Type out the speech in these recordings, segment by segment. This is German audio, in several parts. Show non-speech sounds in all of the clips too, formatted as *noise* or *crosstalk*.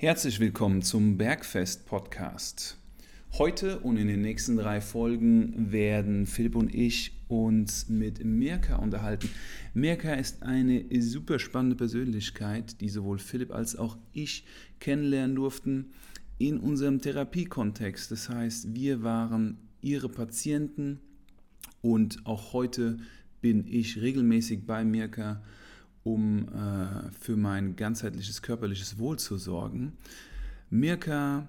Herzlich willkommen zum Bergfest Podcast. Heute und in den nächsten drei Folgen werden Philipp und ich uns mit Mirka unterhalten. Mirka ist eine super spannende Persönlichkeit, die sowohl Philipp als auch ich kennenlernen durften in unserem Therapiekontext. Das heißt, wir waren ihre Patienten und auch heute bin ich regelmäßig bei Mirka um äh, für mein ganzheitliches körperliches Wohl zu sorgen. Mirka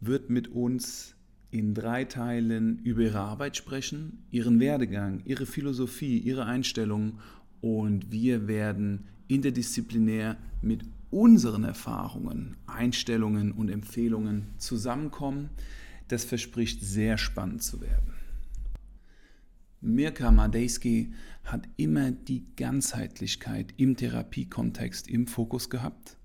wird mit uns in drei Teilen über ihre Arbeit sprechen, ihren Werdegang, ihre Philosophie, ihre Einstellung und wir werden interdisziplinär mit unseren Erfahrungen, Einstellungen und Empfehlungen zusammenkommen. Das verspricht sehr spannend zu werden. Mirka Madejski hat immer die Ganzheitlichkeit im Therapiekontext im Fokus gehabt.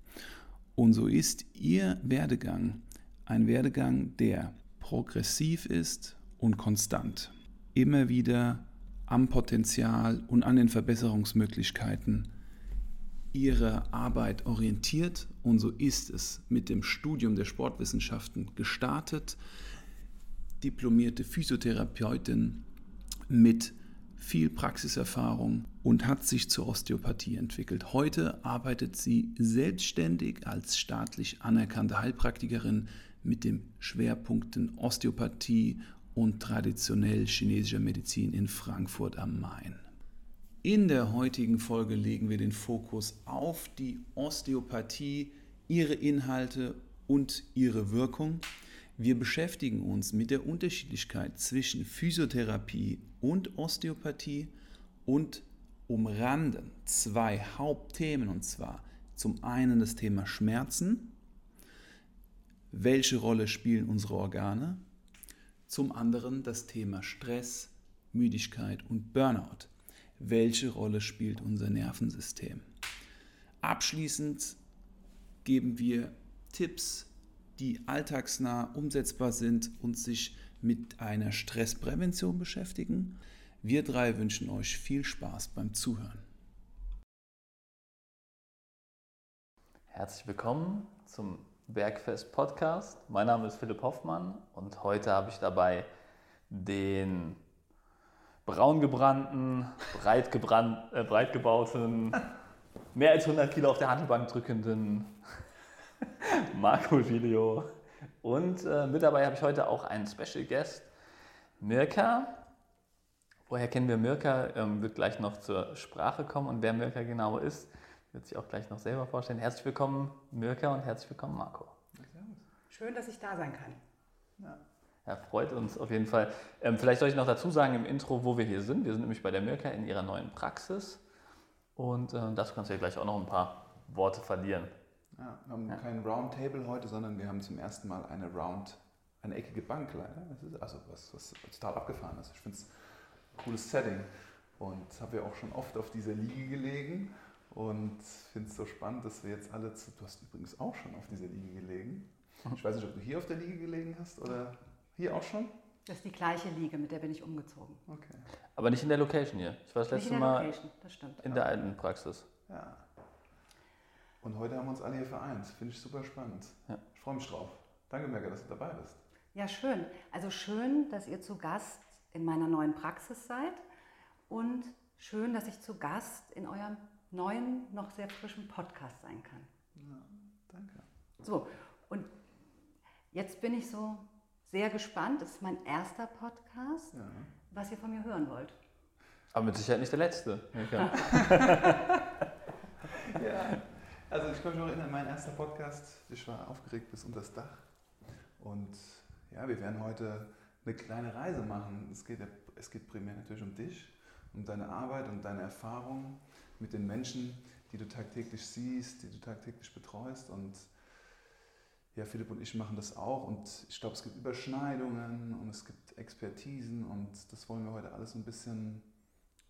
Und so ist ihr Werdegang ein Werdegang, der progressiv ist und konstant. Immer wieder am Potenzial und an den Verbesserungsmöglichkeiten ihrer Arbeit orientiert. Und so ist es mit dem Studium der Sportwissenschaften gestartet. Diplomierte Physiotherapeutin mit viel Praxiserfahrung und hat sich zur Osteopathie entwickelt. Heute arbeitet sie selbstständig als staatlich anerkannte Heilpraktikerin mit den Schwerpunkten Osteopathie und traditionell chinesischer Medizin in Frankfurt am Main. In der heutigen Folge legen wir den Fokus auf die Osteopathie, ihre Inhalte und ihre Wirkung. Wir beschäftigen uns mit der Unterschiedlichkeit zwischen Physiotherapie und Osteopathie und umranden zwei Hauptthemen und zwar zum einen das Thema Schmerzen, welche Rolle spielen unsere Organe, zum anderen das Thema Stress, Müdigkeit und Burnout, welche Rolle spielt unser Nervensystem. Abschließend geben wir Tipps, die alltagsnah umsetzbar sind und sich mit einer Stressprävention beschäftigen. Wir drei wünschen euch viel Spaß beim Zuhören. Herzlich willkommen zum Bergfest Podcast. Mein Name ist Philipp Hoffmann und heute habe ich dabei den braungebrannten, breit, äh, breit gebauten, mehr als 100 Kilo auf der Handelbank drückenden *laughs* Marco Giglio. Und äh, mit dabei habe ich heute auch einen Special Guest, Mirka. Woher kennen wir Mirka? Ähm, wird gleich noch zur Sprache kommen. Und wer Mirka genau ist, wird sich auch gleich noch selber vorstellen. Herzlich willkommen, Mirka, und herzlich willkommen, Marco. Schön, dass ich da sein kann. Ja. Ja, freut uns auf jeden Fall. Ähm, vielleicht soll ich noch dazu sagen im Intro, wo wir hier sind. Wir sind nämlich bei der Mirka in ihrer neuen Praxis. Und äh, das kannst du ja gleich auch noch ein paar Worte verlieren. Ja, wir haben ja. kein Roundtable heute, sondern wir haben zum ersten Mal eine Round, eine eckige Bank leider. Das ist also was, was total abgefahren ist. Ich finde es ein cooles Setting und habe ja auch schon oft auf dieser Liege gelegen und finde es so spannend, dass wir jetzt alle, zu, du hast übrigens auch schon auf dieser Liege gelegen. Ich weiß nicht, ob du hier auf der Liege gelegen hast oder hier auch schon. Das ist die gleiche Liege, mit der bin ich umgezogen. Okay. Aber nicht in der Location hier. Ich war das letzte Mal in der alten Praxis. Ja. Und heute haben wir uns alle hier vereint. Finde ich super spannend. Ja. Ich freue mich drauf. Danke, Merke, dass du dabei bist. Ja, schön. Also schön, dass ihr zu Gast in meiner neuen Praxis seid und schön, dass ich zu Gast in eurem neuen, noch sehr frischen Podcast sein kann. Ja, danke. So, und jetzt bin ich so sehr gespannt. Das ist mein erster Podcast, ja. was ihr von mir hören wollt. Aber mit Sicherheit nicht der letzte. *laughs* *laughs* *laughs* ja. Also ich kann mich noch erinnern, mein erster Podcast, ich war aufgeregt bis unter das Dach. Und ja, wir werden heute eine kleine Reise machen. Es geht, es geht primär natürlich um dich, um deine Arbeit und deine Erfahrungen mit den Menschen, die du tagtäglich siehst, die du tagtäglich betreust. Und ja, Philipp und ich machen das auch. Und ich glaube, es gibt Überschneidungen und es gibt Expertisen. Und das wollen wir heute alles ein bisschen,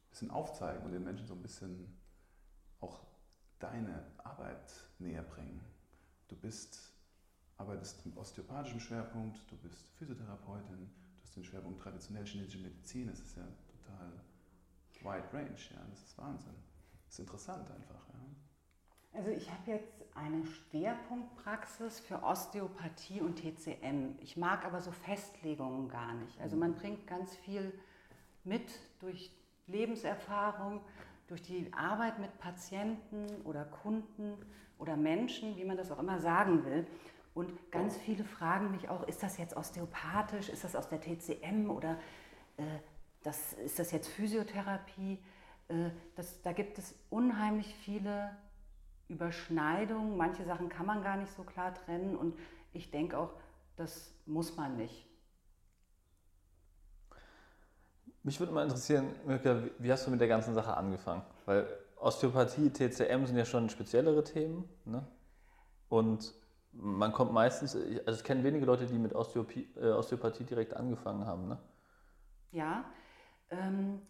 bisschen aufzeigen und den Menschen so ein bisschen auch deine Arbeit näher bringen. Du bist, arbeitest mit osteopathischem Schwerpunkt, du bist Physiotherapeutin, du hast den Schwerpunkt traditionell chinesische Medizin, das ist ja total wide range, ja, das ist Wahnsinn. Das ist interessant einfach. Ja. Also ich habe jetzt eine Schwerpunktpraxis für Osteopathie und TCM. Ich mag aber so Festlegungen gar nicht. Also man bringt ganz viel mit durch Lebenserfahrung, durch die Arbeit mit Patienten oder Kunden oder Menschen, wie man das auch immer sagen will. Und ganz viele fragen mich auch, ist das jetzt osteopathisch, ist das aus der TCM oder äh, das, ist das jetzt Physiotherapie? Äh, das, da gibt es unheimlich viele Überschneidungen. Manche Sachen kann man gar nicht so klar trennen und ich denke auch, das muss man nicht. Mich würde mal interessieren, Mirka, wie hast du mit der ganzen Sache angefangen? Weil Osteopathie, TCM sind ja schon speziellere Themen. Ne? Und man kommt meistens, also ich kenne wenige Leute, die mit Osteopathie, äh, Osteopathie direkt angefangen haben. Ne? Ja, ähm,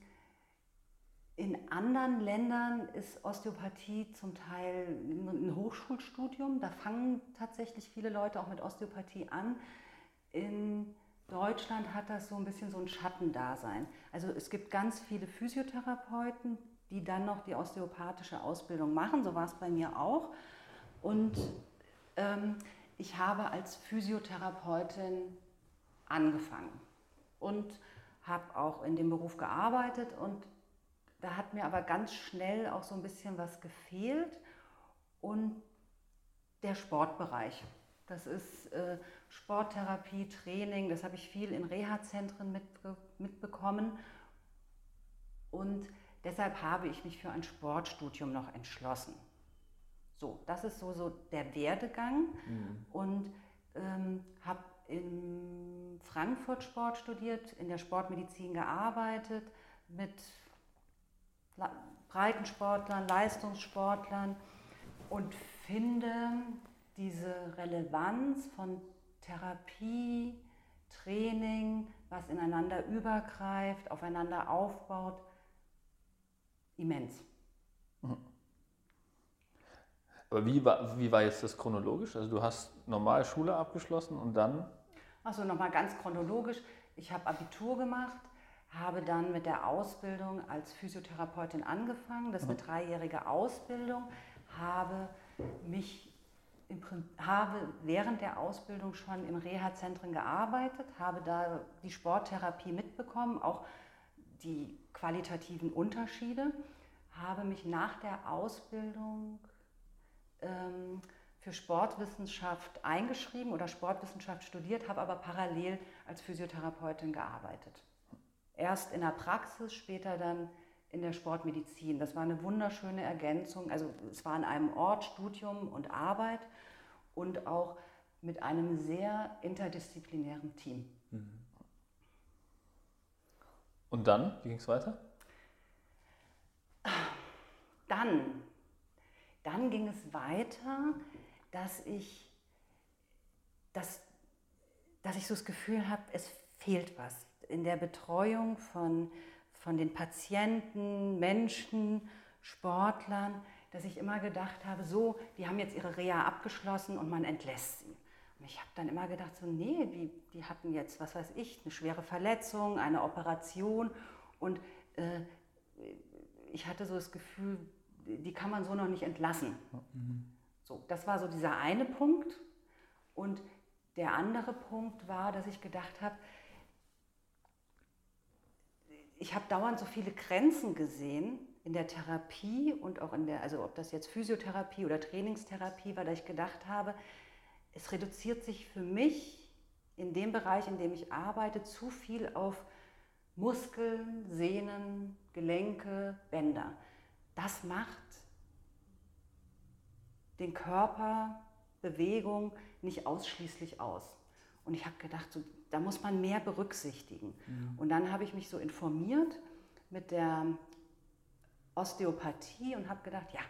in anderen Ländern ist Osteopathie zum Teil ein Hochschulstudium. Da fangen tatsächlich viele Leute auch mit Osteopathie an. In Deutschland hat das so ein bisschen so ein Schattendasein. Also es gibt ganz viele Physiotherapeuten, die dann noch die osteopathische Ausbildung machen. So war es bei mir auch. Und ähm, ich habe als Physiotherapeutin angefangen und habe auch in dem Beruf gearbeitet und da hat mir aber ganz schnell auch so ein bisschen was gefehlt und der Sportbereich. Das ist äh, Sporttherapie, Training, das habe ich viel in Reha-Zentren mitbe mitbekommen. Und deshalb habe ich mich für ein Sportstudium noch entschlossen. So, das ist so, so der Werdegang mhm. und ähm, habe in Frankfurt Sport studiert, in der Sportmedizin gearbeitet, mit Breitensportlern, Leistungssportlern und finde diese Relevanz von Therapie, Training, was ineinander übergreift, aufeinander aufbaut, immens. Mhm. Aber wie war, wie war jetzt das chronologisch? Also du hast normal Schule abgeschlossen und dann? Achso, nochmal ganz chronologisch. Ich habe Abitur gemacht, habe dann mit der Ausbildung als Physiotherapeutin angefangen. Das ist eine mhm. dreijährige Ausbildung. Habe mich habe während der Ausbildung schon in Reha-Zentren gearbeitet, habe da die Sporttherapie mitbekommen, auch die qualitativen Unterschiede, habe mich nach der Ausbildung ähm, für Sportwissenschaft eingeschrieben oder Sportwissenschaft studiert, habe aber parallel als Physiotherapeutin gearbeitet. Erst in der Praxis, später dann in der Sportmedizin. Das war eine wunderschöne Ergänzung. Also es war an einem Ort Studium und Arbeit und auch mit einem sehr interdisziplinären Team. Mhm. Und dann, wie ging es weiter? Dann, dann ging es weiter, dass ich, dass, dass ich so das Gefühl habe, es fehlt was in der Betreuung von, von den Patienten, Menschen, Sportlern, dass ich immer gedacht habe, so, die haben jetzt ihre Reha abgeschlossen und man entlässt sie. Und ich habe dann immer gedacht, so, nee, die, die hatten jetzt, was weiß ich, eine schwere Verletzung, eine Operation und äh, ich hatte so das Gefühl, die kann man so noch nicht entlassen. So, das war so dieser eine Punkt. Und der andere Punkt war, dass ich gedacht habe, ich habe dauernd so viele Grenzen gesehen in der Therapie und auch in der, also ob das jetzt Physiotherapie oder Trainingstherapie war, da ich gedacht habe, es reduziert sich für mich in dem Bereich, in dem ich arbeite, zu viel auf Muskeln, Sehnen, Gelenke, Bänder. Das macht den Körper, Bewegung nicht ausschließlich aus. Und ich habe gedacht, so, da muss man mehr berücksichtigen. Mhm. Und dann habe ich mich so informiert mit der Osteopathie und habe gedacht, ja,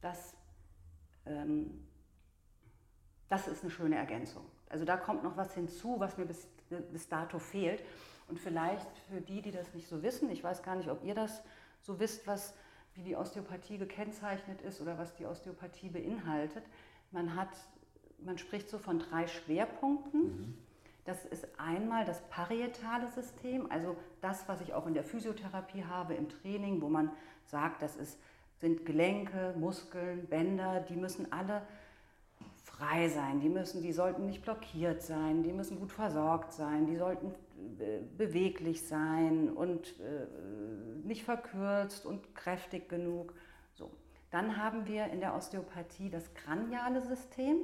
das, ähm, das ist eine schöne Ergänzung. Also da kommt noch was hinzu, was mir bis, bis dato fehlt. Und vielleicht für die, die das nicht so wissen, ich weiß gar nicht, ob ihr das so wisst, was, wie die Osteopathie gekennzeichnet ist oder was die Osteopathie beinhaltet. Man hat, man spricht so von drei Schwerpunkten. Mhm. Das ist einmal das parietale System, also das, was ich auch in der Physiotherapie habe, im Training, wo man sagt, das ist sind Gelenke, Muskeln, Bänder, die müssen alle frei sein, die, müssen, die sollten nicht blockiert sein, die müssen gut versorgt sein, die sollten äh, beweglich sein und äh, nicht verkürzt und kräftig genug. So. Dann haben wir in der Osteopathie das kraniale System.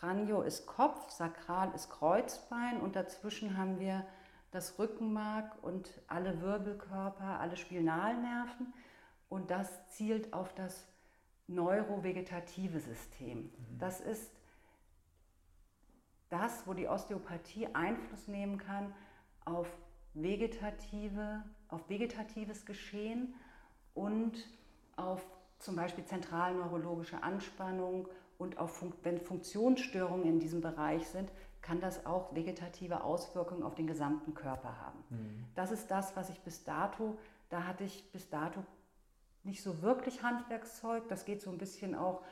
Kranio ist Kopf, Sakral ist Kreuzbein und dazwischen haben wir das Rückenmark und alle Wirbelkörper, alle Spinalnerven und das zielt auf das neurovegetative System. Mhm. Das ist das, wo die Osteopathie Einfluss nehmen kann auf vegetative, auf vegetatives Geschehen und auf zum Beispiel zentralneurologische Anspannung und auf wenn Funktionsstörungen in diesem Bereich sind, kann das auch vegetative Auswirkungen auf den gesamten Körper haben. Mhm. Das ist das, was ich bis dato, da hatte ich bis dato nicht so wirklich Handwerkszeug. Das geht so ein bisschen auch,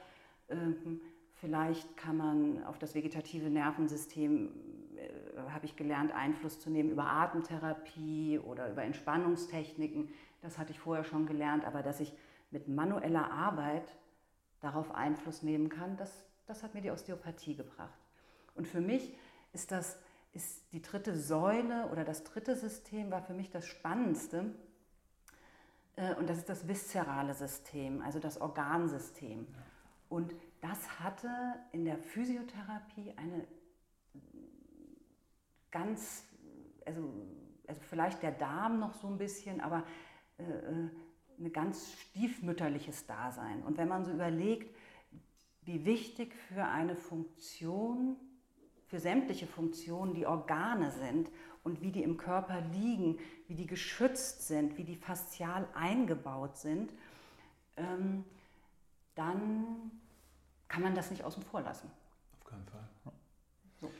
ähm, vielleicht kann man auf das vegetative Nervensystem, äh, habe ich gelernt, Einfluss zu nehmen über Atemtherapie oder über Entspannungstechniken. Das hatte ich vorher schon gelernt, aber dass ich mit manueller Arbeit darauf Einfluss nehmen kann, das, das hat mir die Osteopathie gebracht. Und für mich ist das ist die dritte Säule oder das dritte System war für mich das Spannendste, äh, und das ist das viszerale System, also das Organsystem. Und das hatte in der Physiotherapie eine ganz, also, also vielleicht der Darm noch so ein bisschen, aber äh, äh ein ganz stiefmütterliches Dasein. Und wenn man so überlegt, wie wichtig für eine Funktion, für sämtliche Funktionen die Organe sind und wie die im Körper liegen, wie die geschützt sind, wie die faszial eingebaut sind, ähm, dann kann man das nicht außen vor lassen. Auf keinen Fall. So.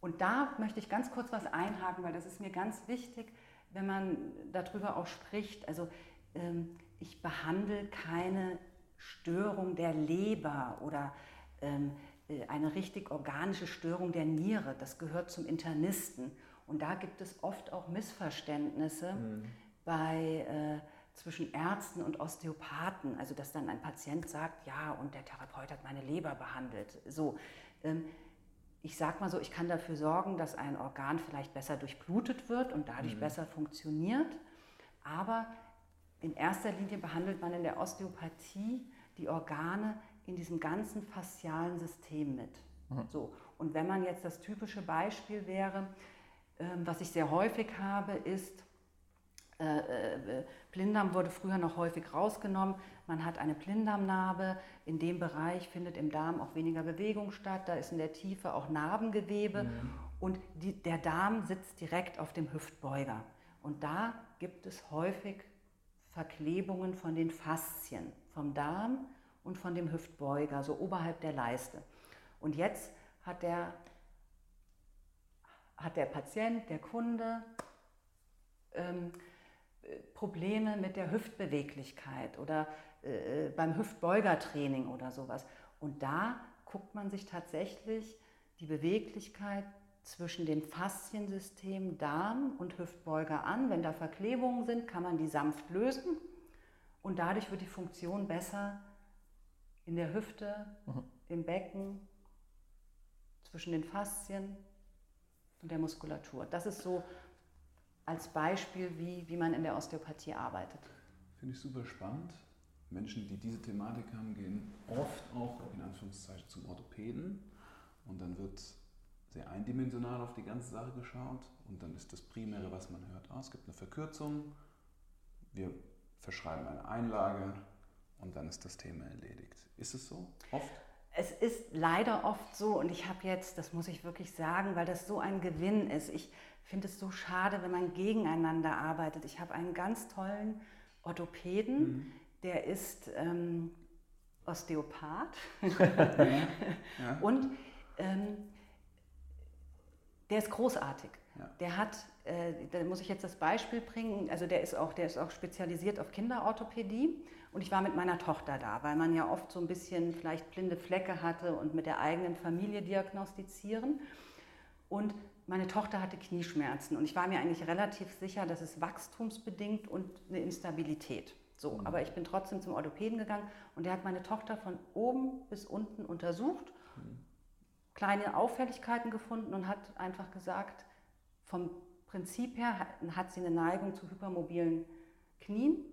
Und da möchte ich ganz kurz was einhaken, weil das ist mir ganz wichtig, wenn man darüber auch spricht. Also ähm, ich behandle keine Störung der Leber oder ähm, äh, eine richtig organische Störung der Niere. Das gehört zum Internisten. Und da gibt es oft auch Missverständnisse mhm. bei, äh, zwischen Ärzten und Osteopathen. Also dass dann ein Patient sagt, ja, und der Therapeut hat meine Leber behandelt. So, ähm, ich sage mal so, ich kann dafür sorgen, dass ein Organ vielleicht besser durchblutet wird und dadurch mhm. besser funktioniert. Aber in erster Linie behandelt man in der Osteopathie die Organe in diesem ganzen faszialen System mit. Mhm. So. Und wenn man jetzt das typische Beispiel wäre, ähm, was ich sehr häufig habe, ist, äh, äh, Blinddarm wurde früher noch häufig rausgenommen. Man hat eine Blinddarmnarbe. In dem Bereich findet im Darm auch weniger Bewegung statt. Da ist in der Tiefe auch Narbengewebe. Mhm. Und die, der Darm sitzt direkt auf dem Hüftbeuger. Und da gibt es häufig Verklebungen von den Faszien, vom Darm und von dem Hüftbeuger, so oberhalb der Leiste. Und jetzt hat der hat der Patient, der Kunde ähm, Probleme mit der Hüftbeweglichkeit oder äh, beim Hüftbeugertraining oder sowas. Und da guckt man sich tatsächlich die Beweglichkeit zwischen dem Fasziensystem Darm und Hüftbeuger an. Wenn da Verklebungen sind, kann man die sanft lösen und dadurch wird die Funktion besser in der Hüfte, mhm. im Becken, zwischen den Faszien und der Muskulatur. Das ist so als Beispiel, wie, wie man in der Osteopathie arbeitet. Finde ich super spannend. Menschen, die diese Thematik haben, gehen oft auch in Anführungszeichen zum Orthopäden und dann wird sehr eindimensional auf die ganze Sache geschaut und dann ist das Primäre, was man hört, oh, es gibt eine Verkürzung, wir verschreiben eine Einlage und dann ist das Thema erledigt. Ist es so? Oft? es ist leider oft so, und ich habe jetzt, das muss ich wirklich sagen, weil das so ein Gewinn ist. Ich finde es so schade, wenn man gegeneinander arbeitet. Ich habe einen ganz tollen Orthopäden, mhm. der ist ähm, Osteopath *laughs* ja. Ja. und ähm, der ist großartig. Ja. Der hat, äh, da muss ich jetzt das Beispiel bringen, also der ist auch, der ist auch spezialisiert auf Kinderorthopädie und ich war mit meiner Tochter da, weil man ja oft so ein bisschen vielleicht blinde Flecke hatte und mit der eigenen Familie diagnostizieren. Und meine Tochter hatte Knieschmerzen und ich war mir eigentlich relativ sicher, dass es wachstumsbedingt und eine Instabilität. So, mhm. aber ich bin trotzdem zum Orthopäden gegangen und der hat meine Tochter von oben bis unten untersucht, mhm. Kleine Auffälligkeiten gefunden und hat einfach gesagt, vom Prinzip her hat sie eine Neigung zu hypermobilen Knien.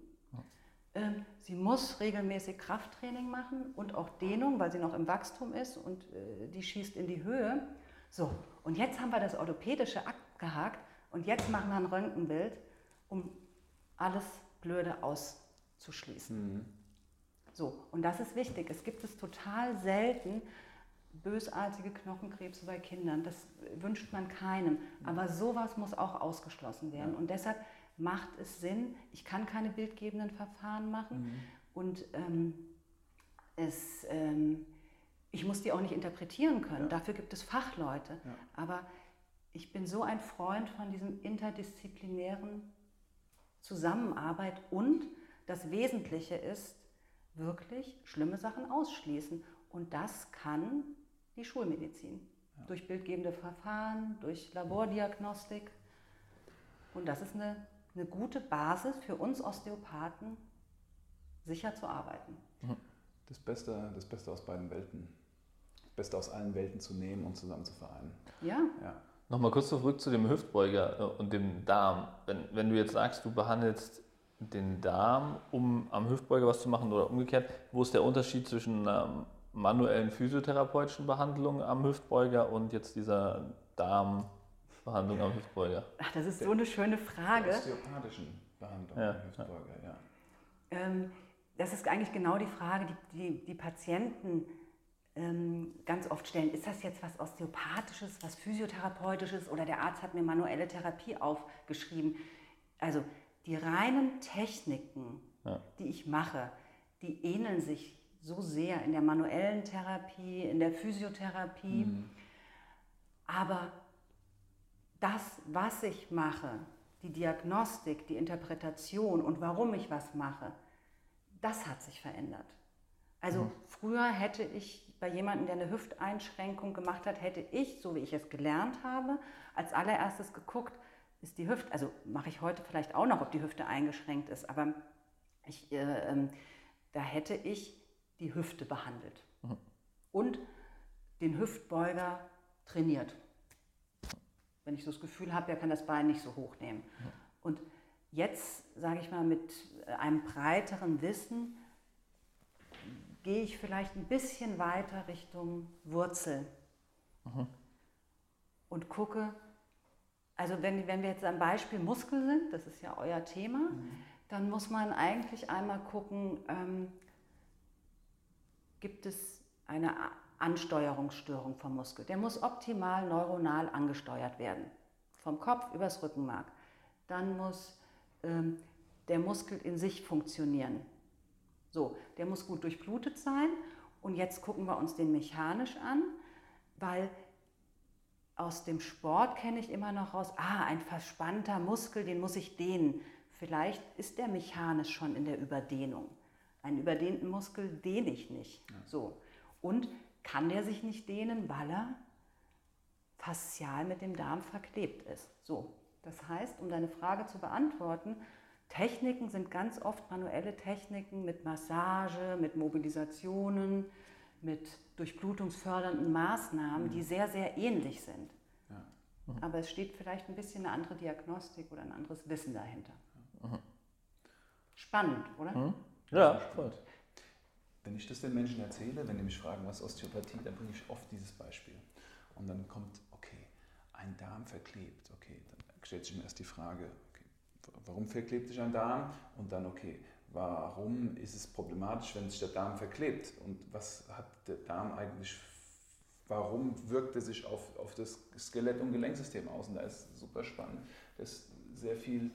Ähm, sie muss regelmäßig Krafttraining machen und auch Dehnung, weil sie noch im Wachstum ist und äh, die schießt in die Höhe. So, und jetzt haben wir das Orthopädische abgehakt und jetzt machen wir ein Röntgenbild, um alles Blöde auszuschließen. Mhm. So, und das ist wichtig. Es gibt es total selten, bösartige Knochenkrebse bei Kindern. Das wünscht man keinem. Aber sowas muss auch ausgeschlossen werden. Ja. Und deshalb macht es Sinn, ich kann keine bildgebenden Verfahren machen mhm. und ähm, es, ähm, ich muss die auch nicht interpretieren können. Ja. Dafür gibt es Fachleute. Ja. Aber ich bin so ein Freund von diesem interdisziplinären Zusammenarbeit und das Wesentliche ist wirklich schlimme Sachen ausschließen. Und das kann die Schulmedizin. Ja. Durch bildgebende Verfahren, durch Labordiagnostik. Und das ist eine, eine gute Basis für uns Osteopathen, sicher zu arbeiten. Das Beste, das Beste aus beiden Welten. Das Beste aus allen Welten zu nehmen und zusammen zu vereinen. Ja. ja. Nochmal kurz zurück zu dem Hüftbeuger äh, und dem Darm. Wenn, wenn du jetzt sagst, du behandelst den Darm, um am Hüftbeuger was zu machen oder umgekehrt, wo ist der Unterschied zwischen ähm, manuellen physiotherapeutischen Behandlung am Hüftbeuger und jetzt dieser Darmbehandlung am Hüftbeuger? Ach, das ist so eine schöne Frage. Der osteopathischen Behandlung ja. am Hüftbeuger, ja. Ähm, das ist eigentlich genau die Frage, die die, die Patienten ähm, ganz oft stellen. Ist das jetzt was Osteopathisches, was Physiotherapeutisches oder der Arzt hat mir manuelle Therapie aufgeschrieben? Also die reinen Techniken, ja. die ich mache, die ähneln sich so sehr in der manuellen Therapie, in der Physiotherapie. Mhm. Aber das, was ich mache, die Diagnostik, die Interpretation und warum ich was mache, das hat sich verändert. Also mhm. früher hätte ich bei jemandem, der eine Hüfteinschränkung gemacht hat, hätte ich, so wie ich es gelernt habe, als allererstes geguckt, ist die Hüfte, also mache ich heute vielleicht auch noch, ob die Hüfte eingeschränkt ist, aber ich, äh, äh, da hätte ich die Hüfte behandelt mhm. und den Hüftbeuger trainiert. Wenn ich so das Gefühl habe, der kann das Bein nicht so hoch nehmen. Mhm. Und jetzt, sage ich mal, mit einem breiteren Wissen gehe ich vielleicht ein bisschen weiter Richtung Wurzel mhm. und gucke, also wenn, wenn wir jetzt am Beispiel Muskel sind, das ist ja euer Thema, mhm. dann muss man eigentlich einmal gucken, ähm, gibt es eine Ansteuerungsstörung vom Muskel. Der muss optimal neuronal angesteuert werden, vom Kopf übers Rückenmark. Dann muss ähm, der Muskel in sich funktionieren. So, der muss gut durchblutet sein. Und jetzt gucken wir uns den mechanisch an, weil aus dem Sport kenne ich immer noch raus, ah, ein verspannter Muskel, den muss ich dehnen. Vielleicht ist der mechanisch schon in der Überdehnung. Einen überdehnten Muskel dehne ich nicht. Ja. So. Und kann der sich nicht dehnen, weil er faszial mit dem Darm verklebt ist. So. Das heißt, um deine Frage zu beantworten, Techniken sind ganz oft manuelle Techniken mit Massage, mit Mobilisationen, mit durchblutungsfördernden Maßnahmen, die mhm. sehr, sehr ähnlich sind. Ja. Mhm. Aber es steht vielleicht ein bisschen eine andere Diagnostik oder ein anderes Wissen dahinter. Mhm. Spannend, oder? Ja, voll. Wenn ich das den Menschen erzähle, wenn die mich fragen, was Osteopathie, dann bringe ich oft dieses Beispiel. Und dann kommt, okay, ein Darm verklebt, okay, dann stellt sich mir erst die Frage, okay, warum verklebt sich ein Darm? Und dann, okay, warum ist es problematisch, wenn sich der Darm verklebt? Und was hat der Darm eigentlich, warum wirkt er sich auf, auf das Skelett- und Gelenksystem aus? Und da ist super spannend. Das ist sehr viel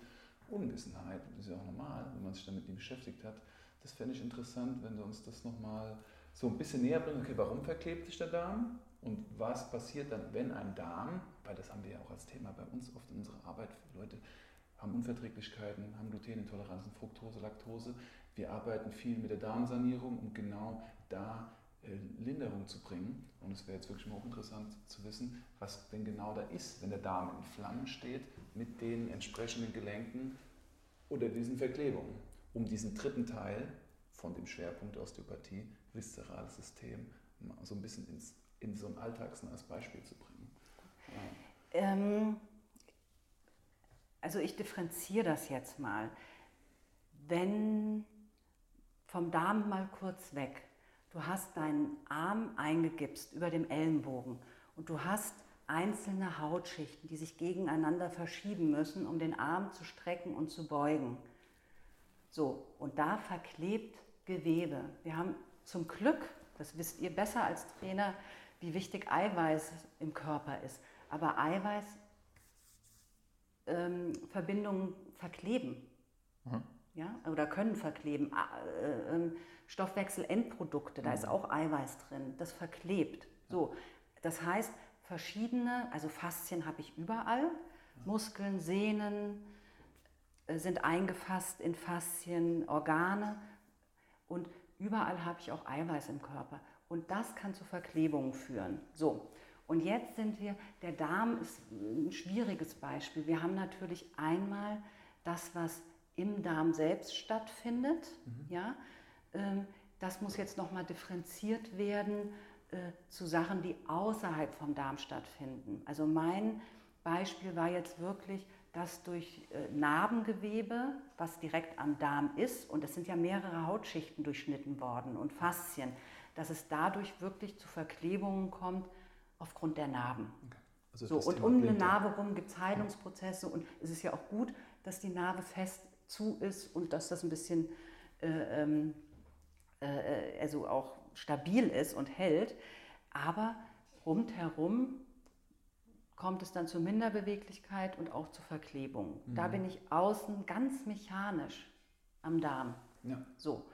Unwissenheit, das ist ja auch normal, wenn man sich damit nie beschäftigt hat. Das fände ich interessant, wenn du uns das nochmal so ein bisschen näher bringst. Okay, warum verklebt sich der Darm? Und was passiert dann, wenn ein Darm, weil das haben wir ja auch als Thema bei uns oft in unserer Arbeit, Leute haben Unverträglichkeiten, haben Glutenintoleranzen, Fructose, Laktose. Wir arbeiten viel mit der Darmsanierung, um genau da äh, Linderung zu bringen. Und es wäre jetzt wirklich mal interessant zu wissen, was denn genau da ist, wenn der Darm in Flammen steht mit den entsprechenden Gelenken oder diesen Verklebungen. Um diesen dritten Teil von dem Schwerpunkt Osteopathie, viszerales System, so ein bisschen ins, in so ein alltagsnahes Beispiel zu bringen. Ja. Ähm, also ich differenziere das jetzt mal. Wenn vom Darm mal kurz weg, du hast deinen Arm eingegipst über dem Ellenbogen und du hast einzelne Hautschichten, die sich gegeneinander verschieben müssen, um den Arm zu strecken und zu beugen. So, und da verklebt Gewebe. Wir haben zum Glück, das wisst ihr besser als Trainer, wie wichtig Eiweiß im Körper ist. Aber Eiweiß ähm, verkleben. Mhm. Ja, oder können verkleben. Äh, äh, Stoffwechselendprodukte, da mhm. ist auch Eiweiß drin, das verklebt. So, das heißt, verschiedene, also Faszien habe ich überall, Muskeln, Sehnen sind eingefasst in Faszien, Organe und überall habe ich auch Eiweiß im Körper. Und das kann zu Verklebungen führen. So, und jetzt sind wir, der Darm ist ein schwieriges Beispiel. Wir haben natürlich einmal das, was im Darm selbst stattfindet. Mhm. Ja, ähm, das muss jetzt nochmal differenziert werden äh, zu Sachen, die außerhalb vom Darm stattfinden. Also mein Beispiel war jetzt wirklich, dass durch äh, Narbengewebe, was direkt am Darm ist, und es sind ja mehrere Hautschichten durchschnitten worden und Faszien, dass es dadurch wirklich zu Verklebungen kommt, aufgrund der Narben. Okay. Also so, und um eine Narbe rum gibt es Heilungsprozesse und es ist ja auch gut, dass die Narbe fest zu ist und dass das ein bisschen äh, ähm, äh, also auch stabil ist und hält. Aber rundherum kommt es dann zur Minderbeweglichkeit und auch zur Verklebung. Mhm. Da bin ich außen ganz mechanisch am Darm. Ja. So.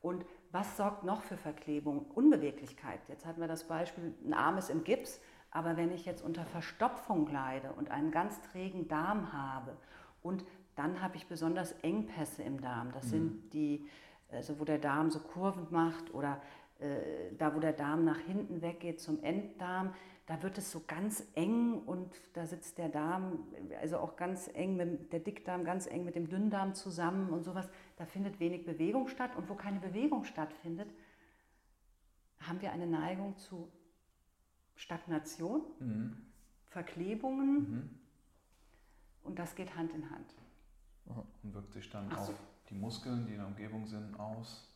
Und was sorgt noch für Verklebung? Unbeweglichkeit. Jetzt hatten wir das Beispiel, ein Arm ist im Gips, aber wenn ich jetzt unter Verstopfung leide und einen ganz trägen Darm habe und dann habe ich besonders Engpässe im Darm. Das mhm. sind die, also wo der Darm so Kurven macht oder äh, da, wo der Darm nach hinten weggeht zum Enddarm da wird es so ganz eng und da sitzt der Darm, also auch ganz eng, mit, der Dickdarm ganz eng mit dem Dünndarm zusammen und sowas. Da findet wenig Bewegung statt und wo keine Bewegung stattfindet, haben wir eine Neigung zu Stagnation, mhm. Verklebungen mhm. und das geht Hand in Hand. Und wirkt sich dann Ach auf so. die Muskeln, die in der Umgebung sind, aus,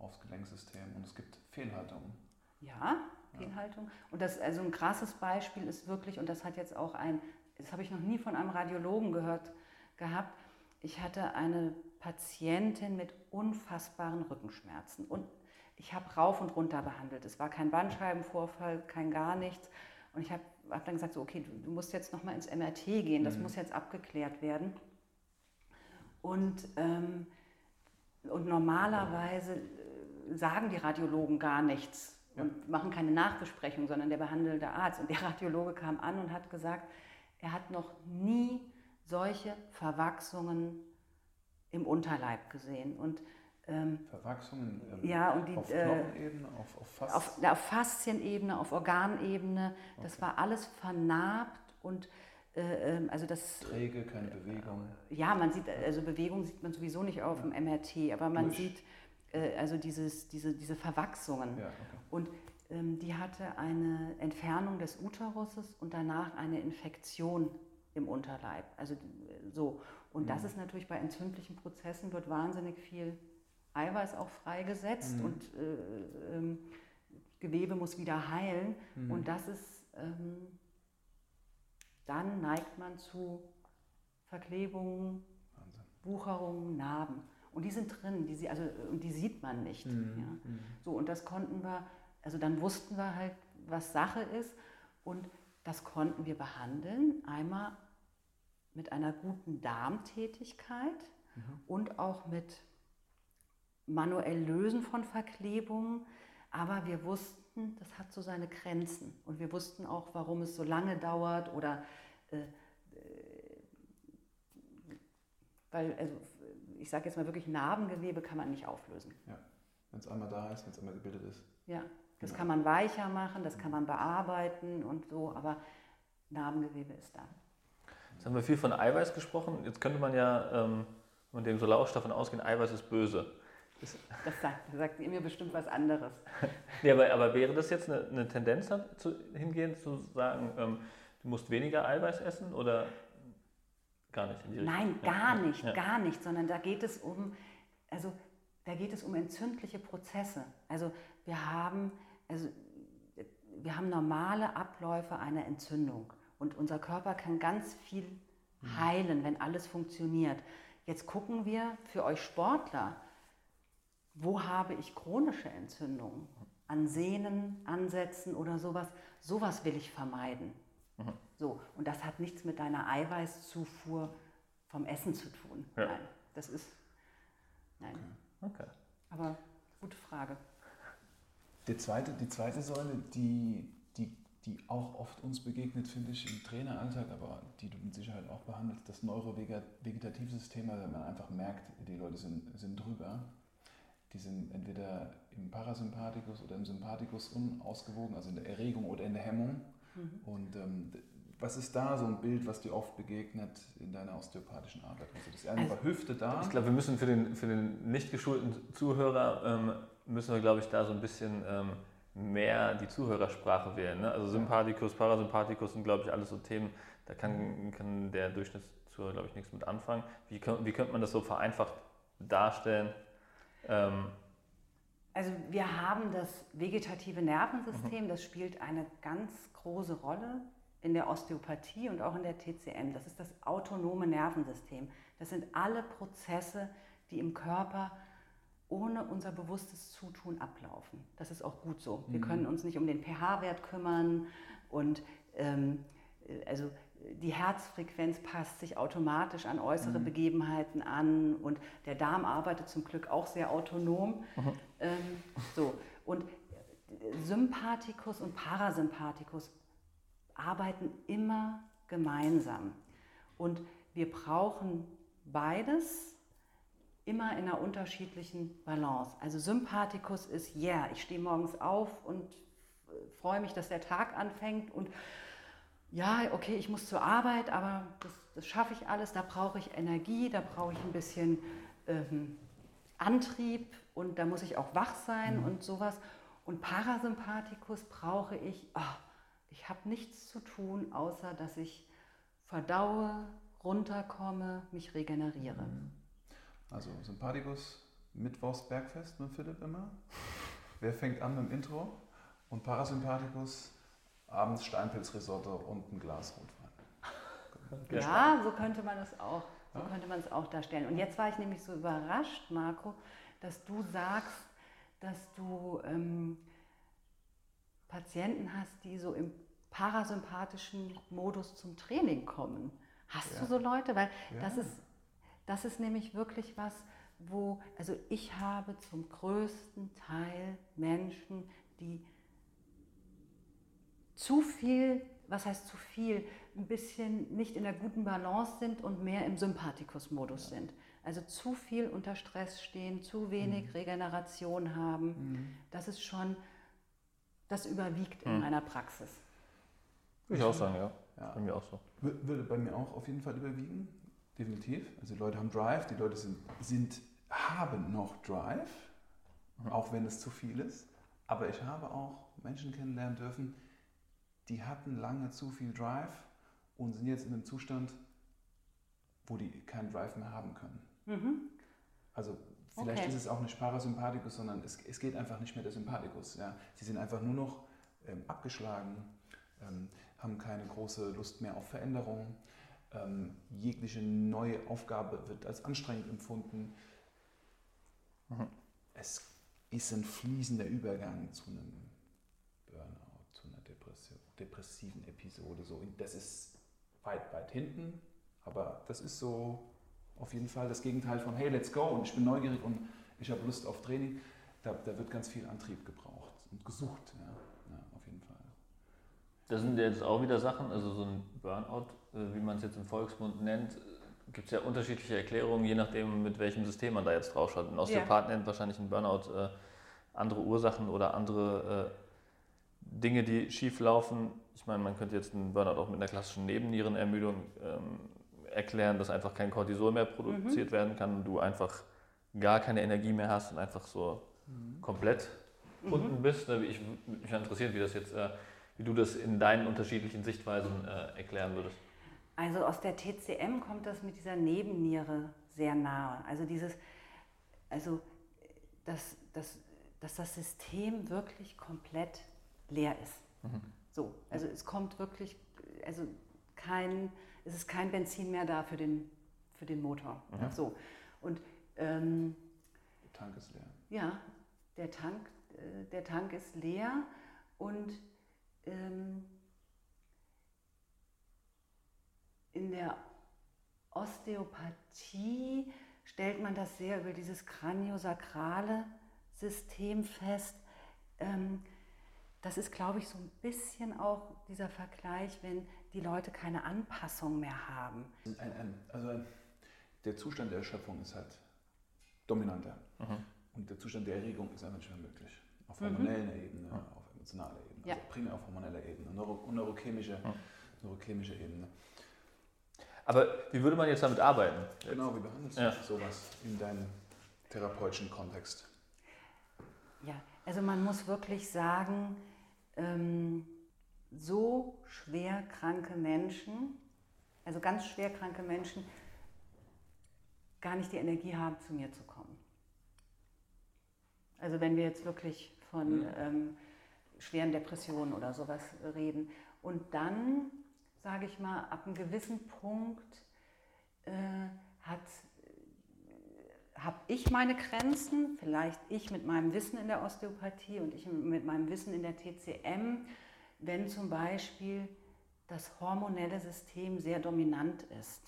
aufs Gelenksystem und es gibt Fehlhaltungen. Ja, Fehlhaltung. Und das, also ein krasses Beispiel ist wirklich, und das hat jetzt auch ein, das habe ich noch nie von einem Radiologen gehört gehabt. Ich hatte eine Patientin mit unfassbaren Rückenschmerzen und ich habe rauf und runter behandelt. Es war kein Bandscheibenvorfall, kein gar nichts. Und ich habe hab dann gesagt, so, okay, du, du musst jetzt nochmal ins MRT gehen, das mhm. muss jetzt abgeklärt werden. Und, ähm, und normalerweise äh, sagen die Radiologen gar nichts und machen keine Nachbesprechung, sondern der behandelnde Arzt. Und der Radiologe kam an und hat gesagt, er hat noch nie solche Verwachsungen im Unterleib gesehen. Und, ähm, Verwachsungen ähm, ja, und die, auf Knochenebene, auf, auf, Faszien? Auf, auf Faszienebene, auf Organebene. Das okay. war alles vernarbt und äh, ähm, also das träge, keine Bewegung. Ja, man sieht also Bewegung sieht man sowieso nicht auf ja. dem MRT, aber man Durch. sieht äh, also dieses, diese, diese Verwachsungen. Ja, okay. Und ähm, die hatte eine Entfernung des Uteruses und danach eine Infektion im Unterleib. Also so. Und mhm. das ist natürlich bei entzündlichen Prozessen wird wahnsinnig viel Eiweiß auch freigesetzt mhm. und äh, ähm, Gewebe muss wieder heilen. Mhm. Und das ist, ähm, dann neigt man zu Verklebungen, Wahnsinn. Wucherungen, Narben. Und die sind drin, die, sie, also, und die sieht man nicht. Mhm. Ja. Mhm. So, und das konnten wir, also dann wussten wir halt, was Sache ist. Und das konnten wir behandeln. Einmal mit einer guten Darmtätigkeit mhm. und auch mit manuell Lösen von Verklebungen. Aber wir wussten, das hat so seine Grenzen. Und wir wussten auch, warum es so lange dauert oder äh, äh weil also ich sage jetzt mal wirklich, Narbengewebe kann man nicht auflösen. Ja, wenn es einmal da ist, wenn es einmal gebildet ist. Ja, das genau. kann man weicher machen, das kann man bearbeiten und so, aber Narbengewebe ist da. Jetzt haben wir viel von Eiweiß gesprochen. Jetzt könnte man ja, ähm, und dem Solarausch davon ausgehen, Eiweiß ist böse. Das, das sagt, sagt ihr mir bestimmt was anderes. *laughs* ja, aber, aber wäre das jetzt eine, eine Tendenz dazu, hingehend zu sagen, ähm, du musst weniger Eiweiß essen oder gar nicht? Nein, gar ja. nicht, ja. gar nicht, sondern da geht es um, also da geht es um entzündliche Prozesse. Also wir haben, also wir haben normale Abläufe einer Entzündung und unser Körper kann ganz viel mhm. heilen, wenn alles funktioniert. Jetzt gucken wir für euch Sportler, wo habe ich chronische Entzündungen? An Sehnen, Ansätzen oder sowas. Sowas will ich vermeiden. Mhm. So, und das hat nichts mit deiner Eiweißzufuhr vom Essen zu tun. Ja. Nein, das ist. Nein. Okay. okay. Aber gute Frage. Die zweite, die zweite Säule, die, die, die auch oft uns begegnet, finde ich, im Traineralltag, aber die du mit Sicherheit auch behandelst, das Neurovegetativsystem, weil man einfach merkt, die Leute sind, sind drüber die sind entweder im Parasympathikus oder im Sympathikus unausgewogen, also in der Erregung oder in der Hemmung. Mhm. Und ähm, was ist da so ein Bild, was dir oft begegnet in deiner osteopathischen Arbeit? Also das eine also, Hüfte da. Ich glaube, wir müssen für den, für den nicht geschulten Zuhörer, ähm, müssen wir, glaube ich, da so ein bisschen ähm, mehr die Zuhörersprache wählen. Ne? Also Sympathikus, Parasympathikus sind, glaube ich, alles so Themen, da kann, kann der Durchschnittszuhörer, glaube ich, nichts mit anfangen. Wie, wie könnte man das so vereinfacht darstellen? Ähm, also wir haben das vegetative Nervensystem, mhm. das spielt eine ganz große Rolle in der Osteopathie und auch in der TCM. Das ist das autonome Nervensystem. Das sind alle Prozesse, die im Körper ohne unser bewusstes Zutun ablaufen. Das ist auch gut so. Wir mhm. können uns nicht um den pH-Wert kümmern und ähm, also die Herzfrequenz passt sich automatisch an äußere mhm. Begebenheiten an und der Darm arbeitet zum Glück auch sehr autonom. Ähm, so. Und Sympathikus und Parasympathikus arbeiten immer gemeinsam. Und wir brauchen beides immer in einer unterschiedlichen Balance. Also Sympathikus ist, ja, yeah, ich stehe morgens auf und freue mich, dass der Tag anfängt und ja, okay, ich muss zur Arbeit, aber das, das schaffe ich alles, da brauche ich Energie, da brauche ich ein bisschen ähm, Antrieb und da muss ich auch wach sein mhm. und sowas. Und Parasympathikus brauche ich, oh, ich habe nichts zu tun, außer dass ich verdaue, runterkomme, mich regeneriere. Mhm. Also Sympathikus, Mittwochs Bergfest mit Philipp immer. Wer fängt an mit dem Intro? Und Parasympathikus, abends Steinpilzrisotto und ein Glas Rotwein. *laughs* Ja, so könnte man es auch. So ja? könnte man es auch darstellen. Und jetzt war ich nämlich so überrascht, Marco, dass du sagst, dass du ähm, Patienten hast, die so im parasympathischen Modus zum Training kommen. Hast ja. du so Leute? Weil ja. das, ist, das ist nämlich wirklich was, wo, also ich habe zum größten Teil Menschen, die zu viel, was heißt zu viel, ein bisschen nicht in der guten Balance sind und mehr im Sympathikus-Modus sind. Also zu viel unter Stress stehen, zu wenig mhm. Regeneration haben. Mhm. Das ist schon, das überwiegt in mhm. meiner Praxis. Würde ich auch sagen, ja. ja. Bei mir auch so. Würde bei mir auch auf jeden Fall überwiegen, definitiv. Also die Leute haben Drive, die Leute sind, sind haben noch Drive, mhm. auch wenn es zu viel ist. Aber ich habe auch Menschen kennenlernen dürfen, die hatten lange zu viel Drive und sind jetzt in einem Zustand, wo die keinen Drive mehr haben können. Mhm. Also vielleicht okay. ist es auch nicht Parasympathikus, sondern es, es geht einfach nicht mehr der Sympathikus. Ja. Sie sind einfach nur noch ähm, abgeschlagen, ähm, haben keine große Lust mehr auf Veränderung. Ähm, jegliche neue Aufgabe wird als anstrengend empfunden. Mhm. Es ist ein fließender Übergang zu einem depressiven Episode. So, das ist weit, weit hinten, aber das ist so auf jeden Fall das Gegenteil von Hey, let's go und ich bin neugierig und ich habe Lust auf Training. Da, da, wird ganz viel Antrieb gebraucht und gesucht, ja, ja, auf jeden Fall. Das sind jetzt auch wieder Sachen, also so ein Burnout, äh, wie man es jetzt im Volksmund nennt, gibt es ja unterschiedliche Erklärungen, je nachdem, mit welchem System man da jetzt drauf schaut. Ein Osteopath ja. nennt wahrscheinlich ein Burnout äh, andere Ursachen oder andere äh, Dinge, die schief laufen. Ich meine, man könnte jetzt einen Burnout auch mit einer klassischen Nebennierenermüdung ähm, erklären, dass einfach kein Cortisol mehr produziert mhm. werden kann und du einfach gar keine Energie mehr hast und einfach so mhm. komplett mhm. unten bist. Ne, ich, mich interessiert, wie das jetzt, äh, wie du das in deinen unterschiedlichen Sichtweisen äh, erklären würdest. Also aus der TCM kommt das mit dieser Nebenniere sehr nahe. Also dieses, also dass, dass, dass das System wirklich komplett leer ist. Mhm. So, also es kommt wirklich, also kein, es ist kein Benzin mehr da für den, für den Motor. Mhm. So. Und ähm, der Tank ist leer. Ja, der Tank, äh, der Tank ist leer und ähm, in der Osteopathie stellt man das sehr über dieses kraniosakrale System fest. Ähm, das ist, glaube ich, so ein bisschen auch dieser Vergleich, wenn die Leute keine Anpassung mehr haben. Ein, ein, also der Zustand der Erschöpfung ist halt dominanter. Mhm. Und der Zustand der Erregung ist einfach nicht mehr möglich. Auf mhm. hormoneller mhm. Ebene, mhm. auf emotionaler Ebene, ja. also primär auf hormoneller Ebene, neuro, neurochemische, mhm. neurochemische Ebene. Aber wie würde man jetzt damit arbeiten? Genau, wie behandelst du ja. sowas in deinem therapeutischen Kontext? Ja, also man muss wirklich sagen, ähm, so schwer kranke Menschen, also ganz schwer kranke Menschen, gar nicht die Energie haben, zu mir zu kommen. Also wenn wir jetzt wirklich von mhm. ähm, schweren Depressionen oder sowas reden. Und dann sage ich mal, ab einem gewissen Punkt äh, habe ich meine Grenzen, vielleicht ich mit meinem Wissen in der Osteopathie und ich mit meinem Wissen in der TCM, wenn zum Beispiel das hormonelle System sehr dominant ist.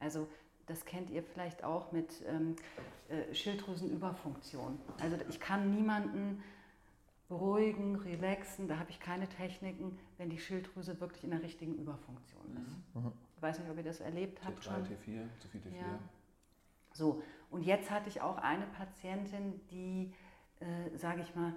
Also das kennt ihr vielleicht auch mit ähm, äh, Schilddrüsenüberfunktion. Also ich kann niemanden beruhigen, relaxen, da habe ich keine Techniken, wenn die Schilddrüse wirklich in der richtigen Überfunktion ist. Mhm. Ich weiß nicht, ob ihr das erlebt habt T3, schon. T4, zu viel T4. Ja. So, und jetzt hatte ich auch eine Patientin, die, äh, sage ich mal,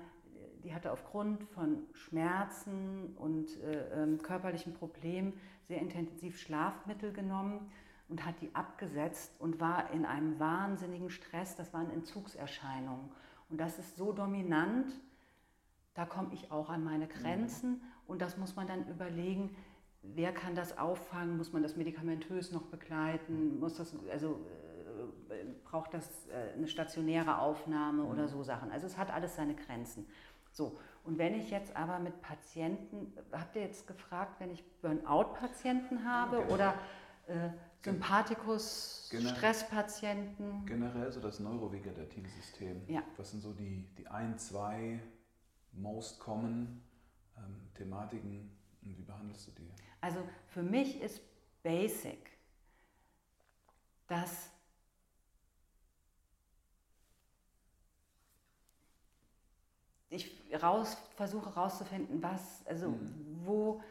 die hatte aufgrund von Schmerzen und äh, ähm, körperlichen Problemen sehr intensiv Schlafmittel genommen und hat die abgesetzt und war in einem wahnsinnigen Stress. Das waren Entzugserscheinungen. Und das ist so dominant, da komme ich auch an meine Grenzen und das muss man dann überlegen, wer kann das auffangen, muss man das medikamentös noch begleiten, muss das, also äh, braucht das äh, eine stationäre Aufnahme oder mhm. so Sachen. Also es hat alles seine Grenzen. So, und wenn ich jetzt aber mit Patienten, habt ihr jetzt gefragt, wenn ich Burnout-Patienten habe genau. oder äh, Sympathikus, Gener Stresspatienten? Generell so das neurovegetative System. Ja. Was sind so die, die ein, zwei most common ähm, Thematiken und wie behandelst du die? Also für mich ist Basic, dass ich raus, versuche herauszufinden, was, also mhm. wo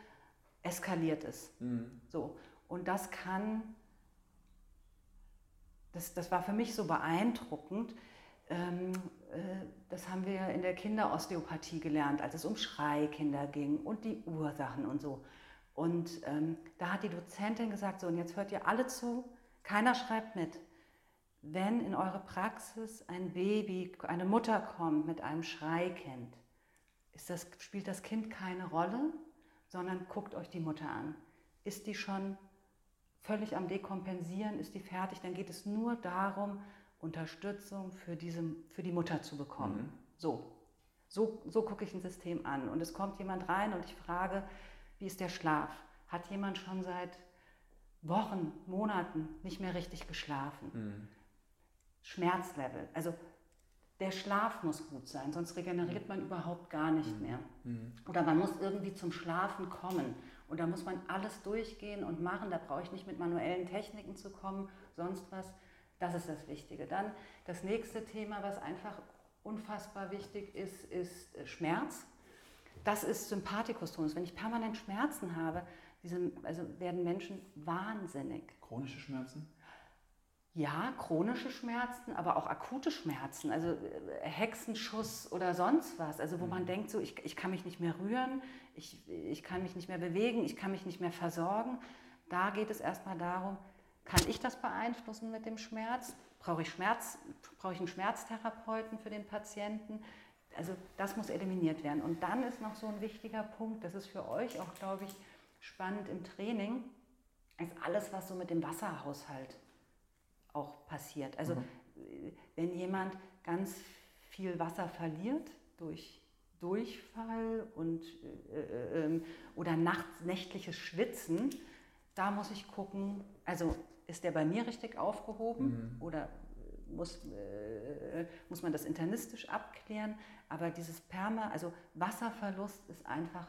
eskaliert es. Mhm. So. Und das kann, das, das war für mich so beeindruckend, ähm, äh, das haben wir in der Kinderosteopathie gelernt, als es um Schreikinder ging und die Ursachen und so. Und ähm, da hat die Dozentin gesagt, so und jetzt hört ihr alle zu, keiner schreibt mit. Wenn in eure Praxis ein Baby, eine Mutter kommt mit einem Schreikind, das, spielt das Kind keine Rolle, sondern guckt euch die Mutter an. Ist die schon völlig am Dekompensieren, ist die fertig, dann geht es nur darum, Unterstützung für, diese, für die Mutter zu bekommen. Mhm. So. So, so gucke ich ein System an. Und es kommt jemand rein und ich frage, wie ist der Schlaf? Hat jemand schon seit Wochen, Monaten nicht mehr richtig geschlafen? Mhm. Schmerzlevel. Also der Schlaf muss gut sein, sonst regeneriert man überhaupt gar nicht mhm. mehr. Mhm. Oder man muss irgendwie zum Schlafen kommen. Und da muss man alles durchgehen und machen. Da brauche ich nicht mit manuellen Techniken zu kommen, sonst was. Das ist das Wichtige. Dann das nächste Thema, was einfach unfassbar wichtig ist, ist äh, Schmerz. Das ist Sympathikustonus. Wenn ich permanent Schmerzen habe, diese, also werden Menschen wahnsinnig. Chronische Schmerzen? Ja, chronische Schmerzen, aber auch akute Schmerzen, also äh, Hexenschuss oder sonst was. Also wo mhm. man denkt, so ich, ich kann mich nicht mehr rühren, ich, ich kann mich nicht mehr bewegen, ich kann mich nicht mehr versorgen. Da geht es erstmal darum, kann ich das beeinflussen mit dem Schmerz? Brauche ich Schmerz, brauche ich einen Schmerztherapeuten für den Patienten? Also das muss eliminiert werden. Und dann ist noch so ein wichtiger Punkt, das ist für euch auch, glaube ich, spannend im Training, ist alles, was so mit dem Wasserhaushalt auch passiert. Also mhm. wenn jemand ganz viel Wasser verliert durch Durchfall und, äh, äh, ähm, oder nachts, nächtliches Schwitzen, da muss ich gucken, also ist der bei mir richtig aufgehoben mhm. oder muss, äh, muss man das internistisch abklären. Aber dieses Perma, also Wasserverlust ist einfach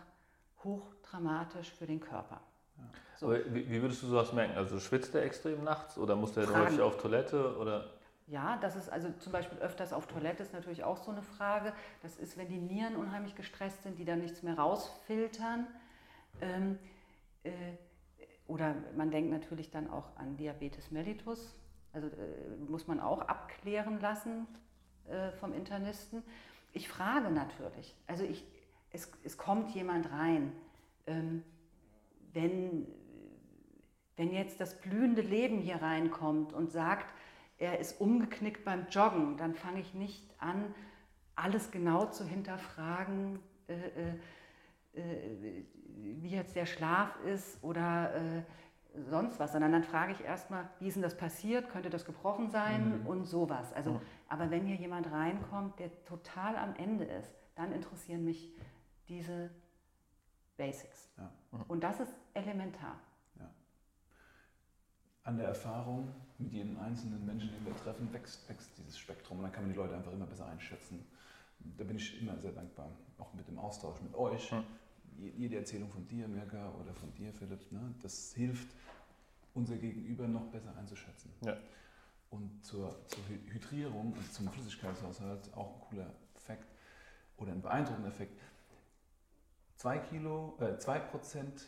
hochdramatisch für den Körper. Ja. So. Wie, wie, würdest du sowas merken? Also schwitzt der extrem nachts oder muss der häufig auf Toilette? Oder? Ja, das ist also zum Beispiel öfters auf Toilette ist natürlich auch so eine Frage. Das ist, wenn die Nieren unheimlich gestresst sind, die dann nichts mehr rausfiltern. Ähm, äh, oder man denkt natürlich dann auch an Diabetes mellitus. Also äh, muss man auch abklären lassen äh, vom Internisten. Ich frage natürlich. Also ich, es, es kommt jemand rein. Ähm, wenn, wenn jetzt das blühende Leben hier reinkommt und sagt, er ist umgeknickt beim Joggen, dann fange ich nicht an, alles genau zu hinterfragen. Äh, äh, äh, wie jetzt der Schlaf ist oder äh, sonst was, sondern dann frage ich erstmal, wie ist denn das passiert, könnte das gebrochen sein mhm. und sowas. Also, mhm. Aber wenn hier jemand reinkommt, der total am Ende ist, dann interessieren mich diese Basics. Ja. Mhm. Und das ist elementar. An der Erfahrung mit jedem einzelnen Menschen, den wir treffen, wächst, wächst dieses Spektrum. Und dann kann man die Leute einfach immer besser einschätzen. Da bin ich immer sehr dankbar, auch mit dem Austausch mit euch. Mhm jede Erzählung von dir, Mirka, oder von dir, Philipp, ne, das hilft, unser Gegenüber noch besser einzuschätzen. Ja. Und zur, zur Hydrierung und zum Flüssigkeitshaushalt auch ein cooler Effekt oder ein beeindruckender Effekt. Zwei Kilo, äh, zwei Prozent,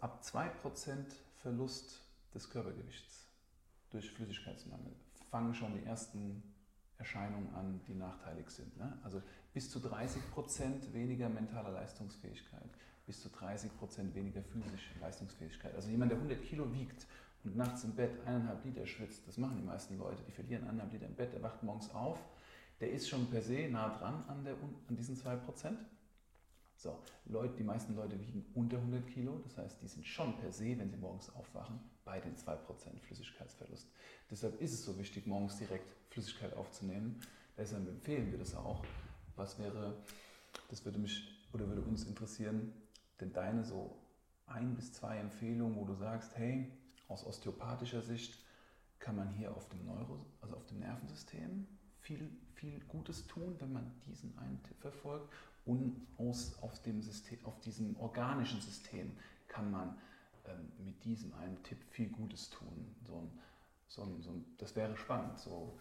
ab 2% Verlust des Körpergewichts durch Flüssigkeitsmangel fangen schon die ersten Erscheinungen an, die nachteilig sind. Ne? Also bis zu 30 Prozent weniger mentaler Leistungsfähigkeit, bis zu 30 Prozent weniger physische Leistungsfähigkeit. Also jemand, der 100 Kilo wiegt und nachts im Bett eineinhalb Liter schwitzt, das machen die meisten Leute, die verlieren eineinhalb Liter im Bett, der wacht morgens auf, der ist schon per se nah dran an, der, an diesen 2 Prozent. So, Leute, die meisten Leute wiegen unter 100 Kilo, das heißt, die sind schon per se, wenn sie morgens aufwachen, bei den 2% Flüssigkeitsverlust. Deshalb ist es so wichtig, morgens direkt Flüssigkeit aufzunehmen. Deshalb empfehlen wir das auch, was wäre, das würde mich oder würde uns interessieren, denn deine so ein bis zwei Empfehlungen, wo du sagst, hey, aus osteopathischer Sicht kann man hier auf dem Neuro, also auf dem Nervensystem viel, viel Gutes tun, wenn man diesen einen Tipp verfolgt. Und aus, auf, dem System, auf diesem organischen System kann man ähm, mit diesem einen Tipp viel Gutes tun. So ein, so ein, so ein, das wäre spannend. So,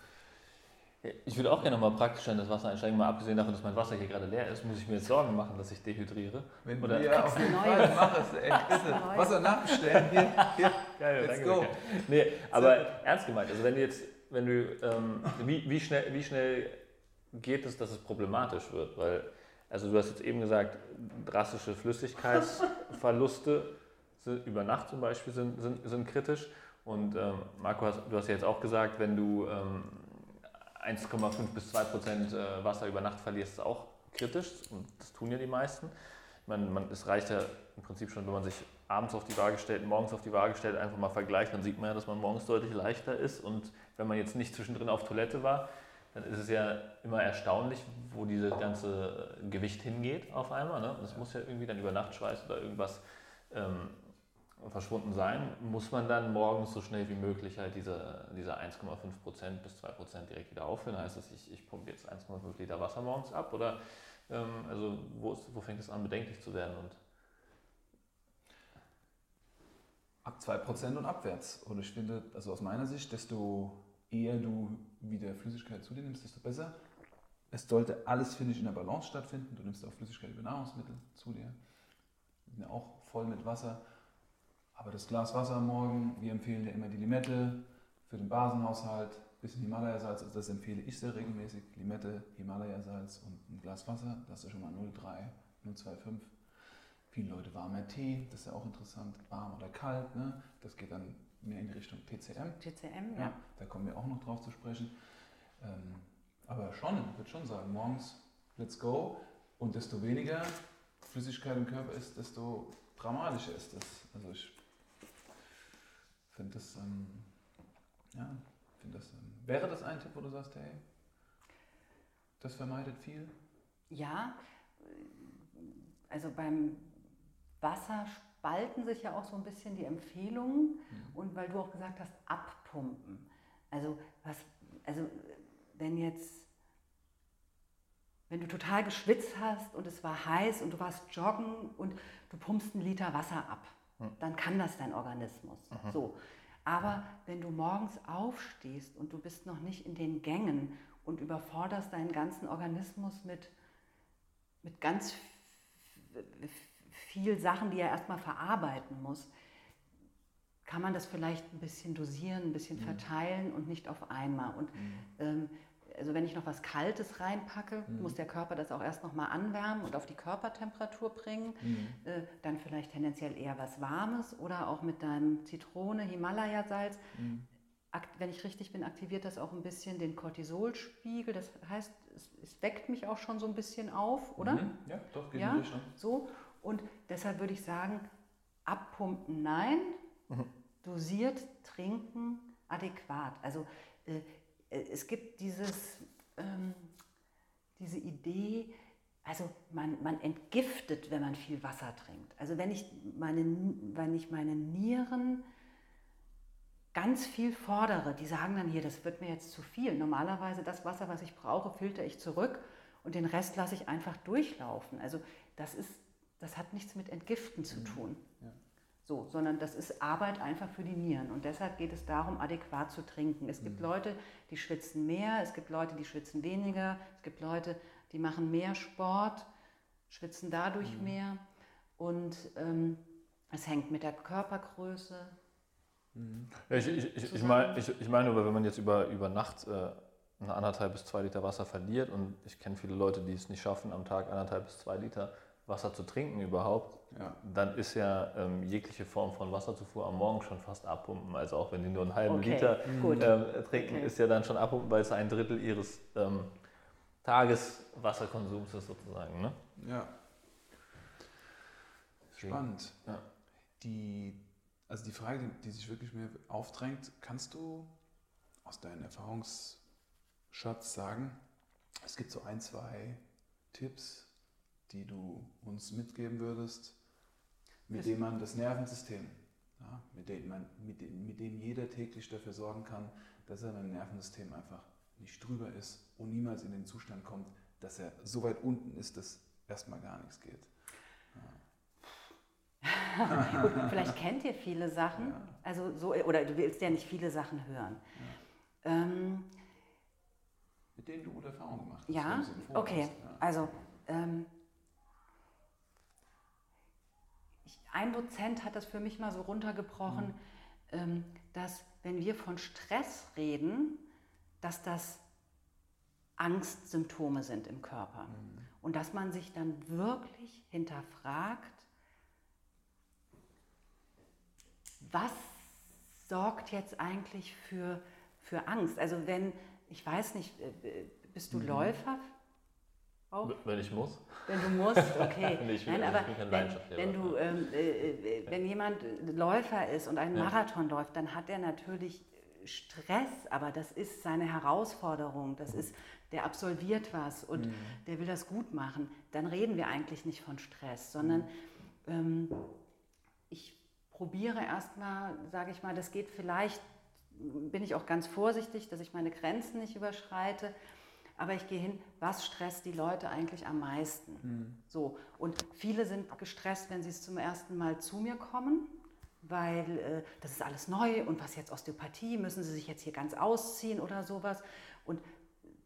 ich würde auch gerne mal praktisch in das Wasser einsteigen, mal abgesehen davon, dass mein Wasser hier gerade leer ist, muss ich mir jetzt Sorgen machen, dass ich dehydriere. Wenn Oder du ja, auf jeden Fall mach es, ey, bitte. Wasser nachbestellen, hier, *laughs* hier, Geil, let's danke, go. Danke. Nee, aber ernst gemeint, also wenn du jetzt, wenn du, ähm, wie, wie, schnell, wie schnell geht es, dass es problematisch wird? Weil, also du hast jetzt eben gesagt, drastische Flüssigkeitsverluste *laughs* über Nacht zum Beispiel sind, sind, sind kritisch. Und ähm, Marco, hast, du hast ja jetzt auch gesagt, wenn du ähm, 1,5 bis 2 Prozent äh, Wasser über Nacht verlierst, ist auch kritisch und das tun ja die meisten. Man, man, es reicht ja im Prinzip schon, wenn man sich abends auf die Waage stellt, morgens auf die Waage stellt, einfach mal vergleicht, dann sieht man ja, dass man morgens deutlich leichter ist und wenn man jetzt nicht zwischendrin auf Toilette war, dann ist es ja immer erstaunlich, wo dieses ganze Gewicht hingeht auf einmal. Ne? Das muss ja irgendwie dann über Nachtschweiß oder irgendwas ähm, verschwunden sein, muss man dann morgens so schnell wie möglich halt diese, diese 1,5% bis 2% direkt wieder auffüllen. Heißt das, ich, ich pumpe jetzt 1,5 Liter Wasser morgens ab oder ähm, also wo, ist, wo fängt es an, bedenklich zu werden? Und Ab 2% und abwärts. Und ich finde, also aus meiner Sicht, desto eher du wieder Flüssigkeit zu dir nimmst, desto besser. Es sollte alles, finde ich, in der Balance stattfinden. Du nimmst auch Flüssigkeit über Nahrungsmittel zu dir. Die sind auch voll mit Wasser. Aber das Glas Wasser am Morgen, wir empfehlen ja immer die Limette für den Basenhaushalt, bisschen Himalaya-Salz, also das empfehle ich sehr regelmäßig. Limette, Himalaya-Salz und ein Glas Wasser, das ist schon mal 0,3, 0,25. Viele Leute warmer Tee, das ist ja auch interessant, warm oder kalt. Ne? Das geht dann mehr in Richtung TCM. TCM, ja. Ja, da kommen wir auch noch drauf zu sprechen. Ähm, aber schon, ich würde schon sagen, morgens let's go und desto weniger Flüssigkeit im Körper ist, desto dramatischer ist das. Also ich finde das, ähm, ja, finde das, ähm, wäre das ein Tipp, wo du sagst, hey, das vermeidet viel? Ja, also beim Wasser spalten sich ja auch so ein bisschen die Empfehlungen und weil du auch gesagt hast, abpumpen. Also was, also wenn jetzt, wenn du total geschwitzt hast und es war heiß und du warst joggen und du pumpst einen Liter Wasser ab, dann kann das dein Organismus. So. Aber wenn du morgens aufstehst und du bist noch nicht in den Gängen und überforderst deinen ganzen Organismus mit, mit ganz viel Sachen, die er erstmal verarbeiten muss, kann man das vielleicht ein bisschen dosieren, ein bisschen verteilen und nicht auf einmal. Und ähm, also wenn ich noch was Kaltes reinpacke, muss der Körper das auch erst noch mal anwärmen und auf die Körpertemperatur bringen. Äh, dann vielleicht tendenziell eher was Warmes oder auch mit deinem Zitrone, Himalaya-Salz. Akt- Wenn ich richtig bin, aktiviert das auch ein bisschen den Cortisolspiegel. Das heißt, es, es weckt mich auch schon so ein bisschen auf, oder? Mhm. Ja, doch, geht Ja, Richtung. so. Und deshalb würde ich sagen, abpumpen nein, dosiert trinken adäquat. Also äh, äh, es gibt dieses, ähm, diese Idee, also man, man entgiftet, wenn man viel Wasser trinkt. Also wenn ich meine, wenn ich meine Nieren ganz viel fordere, die sagen dann hier, das wird mir jetzt zu viel. Normalerweise das Wasser, was ich brauche, filter ich zurück und den Rest lasse ich einfach durchlaufen. Also das ist, das hat nichts mit Entgiften zu tun. Ja. So, sondern das ist Arbeit einfach für die Nieren. Und deshalb geht es darum, adäquat zu trinken. Es gibt Leute, die schwitzen mehr, es gibt Leute, die schwitzen weniger, es gibt Leute, die machen mehr Sport, schwitzen dadurch mehr. Und ähm, es hängt mit der Körpergröße. Ja, ich, ich, ich, ich meine, ich, ich meine, aber wenn man jetzt über, über Nacht äh, eine anderthalb bis zwei Liter Wasser verliert und ich kenne viele Leute, die es nicht schaffen, am Tag anderthalb bis zwei Liter Wasser zu trinken überhaupt, Ja. dann ist ja ähm, jegliche Form von Wasserzufuhr am Morgen schon fast abpumpen. Also auch wenn die nur einen halben Okay, Liter ähm, trinken, Okay. ist ja dann schon abpumpen, weil es ein Drittel ihres ähm, Tageswasserkonsums ist sozusagen. Ne? Ja. Spannend. Ja. Die, also die Frage, die, die sich wirklich mir aufdrängt, kannst du aus deinem Erfahrungsschatz sagen, es gibt so ein, zwei Tipps, die du uns mitgeben würdest, mit Das- denen man das Nervensystem, ja, mit, dem man, mit, dem, mit dem jeder täglich dafür sorgen kann, dass er beim Nervensystem einfach nicht drüber ist und niemals in den Zustand kommt, dass er so weit unten ist, dass erstmal gar nichts geht. *laughs* Gut, vielleicht kennt ihr viele Sachen, Ja. also so, oder du willst ja nicht viele Sachen hören. Ähm, Mit denen du gute Erfahrungen gemacht hast. Ja, okay. ja. Also ähm, ich, ein Dozent hat das für mich mal so runtergebrochen, ähm, dass wenn wir von Stress reden, dass das Angstsymptome sind im Körper. Und dass man sich dann wirklich hinterfragt, was sorgt jetzt eigentlich für, für Angst? Also wenn, ich weiß nicht, äh, bist du Läufer? Auch? Wenn ich muss. Wenn du musst, okay. *laughs* Nee, ich Nein, ich aber bin kein wenn, wenn du, ähm, äh, äh, wenn jemand Läufer ist und einen Ja. Marathon läuft, dann hat er natürlich Stress, aber das ist seine Herausforderung. Das ist, der absolviert was und der will das gut machen. Dann reden wir eigentlich nicht von Stress, sondern ähm, ich probiere erstmal, sage ich mal, das geht vielleicht, bin ich auch ganz vorsichtig, dass ich meine Grenzen nicht überschreite. Aber ich gehe hin, was stresst die Leute eigentlich am meisten? So. Und viele sind gestresst, wenn sie es zum ersten Mal zu mir kommen, weil äh, das ist alles neu und was jetzt Osteopathie, müssen sie sich jetzt hier ganz ausziehen oder sowas. Und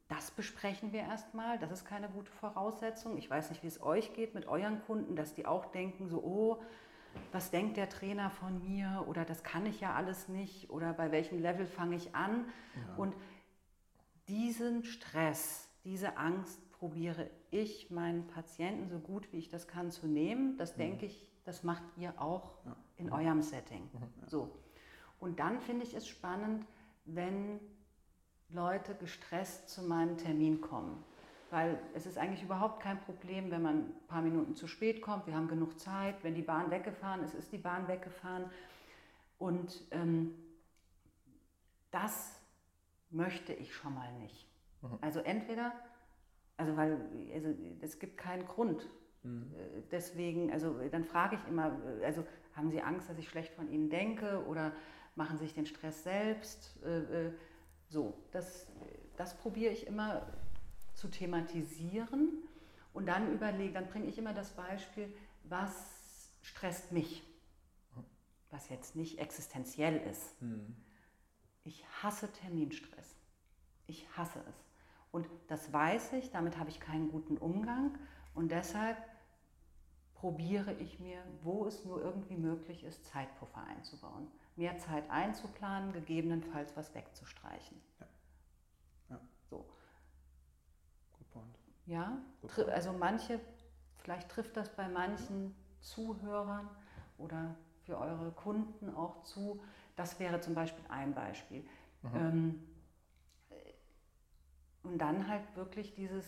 das besprechen wir erstmal. Das ist keine gute Voraussetzung. Ich weiß nicht, wie es euch geht mit euren Kunden, dass die auch denken, so, oh, was denkt der Trainer von mir? Oder das kann ich ja alles nicht. Oder bei welchem Level fange ich an? Und diesen Stress, diese Angst probiere ich meinen Patienten so gut wie ich das kann zu nehmen. Das denke ich, das macht ihr auch in eurem Setting. So. Und dann finde ich es spannend, wenn Leute gestresst zu meinem Termin kommen. Weil es ist eigentlich überhaupt kein Problem, wenn man ein paar Minuten zu spät kommt. Wir haben genug Zeit. Wenn die Bahn weggefahren ist, ist die Bahn weggefahren. Und ähm, das möchte ich schon mal nicht. Mhm. Also entweder, also weil also es gibt keinen Grund. Mhm. Äh, deswegen, also dann frage ich immer, äh, also haben Sie Angst, dass ich schlecht von Ihnen denke oder machen Sie sich den Stress selbst? Äh, so, das, das probiere ich immer zu thematisieren und dann überlege, dann bringe ich immer das Beispiel, was stresst mich, was jetzt nicht existenziell ist. Mhm. Ich hasse Terminstress. Ich hasse es. Und das weiß ich, damit habe ich keinen guten Umgang und deshalb probiere ich mir, wo es nur irgendwie möglich ist, Zeitpuffer einzubauen. Mehr Zeit einzuplanen, gegebenenfalls was wegzustreichen. Ja. ja. So. Good point. Ja, Good point. also manche, vielleicht trifft das bei manchen Zuhörern oder für eure Kunden auch zu. Das wäre zum Beispiel ein Beispiel. Mhm. Ähm, und dann halt wirklich dieses,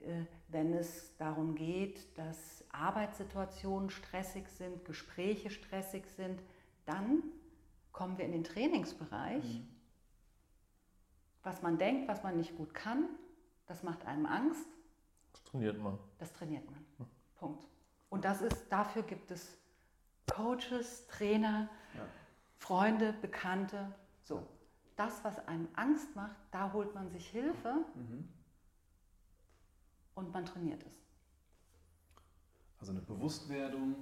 äh, wenn es darum geht, dass Arbeitssituationen stressig sind, Gespräche stressig sind, dann kommen wir in den Trainingsbereich. Mhm. Was man denkt, was man nicht gut kann, das macht einem Angst. Das trainiert man. Das trainiert man. Mhm. Punkt. Und das ist, dafür gibt es Coaches, Trainer, ja. Freunde, Bekannte. So. Das, was einem Angst macht, da holt man sich Hilfe. Mhm und man trainiert es. Also eine Bewusstwerdung,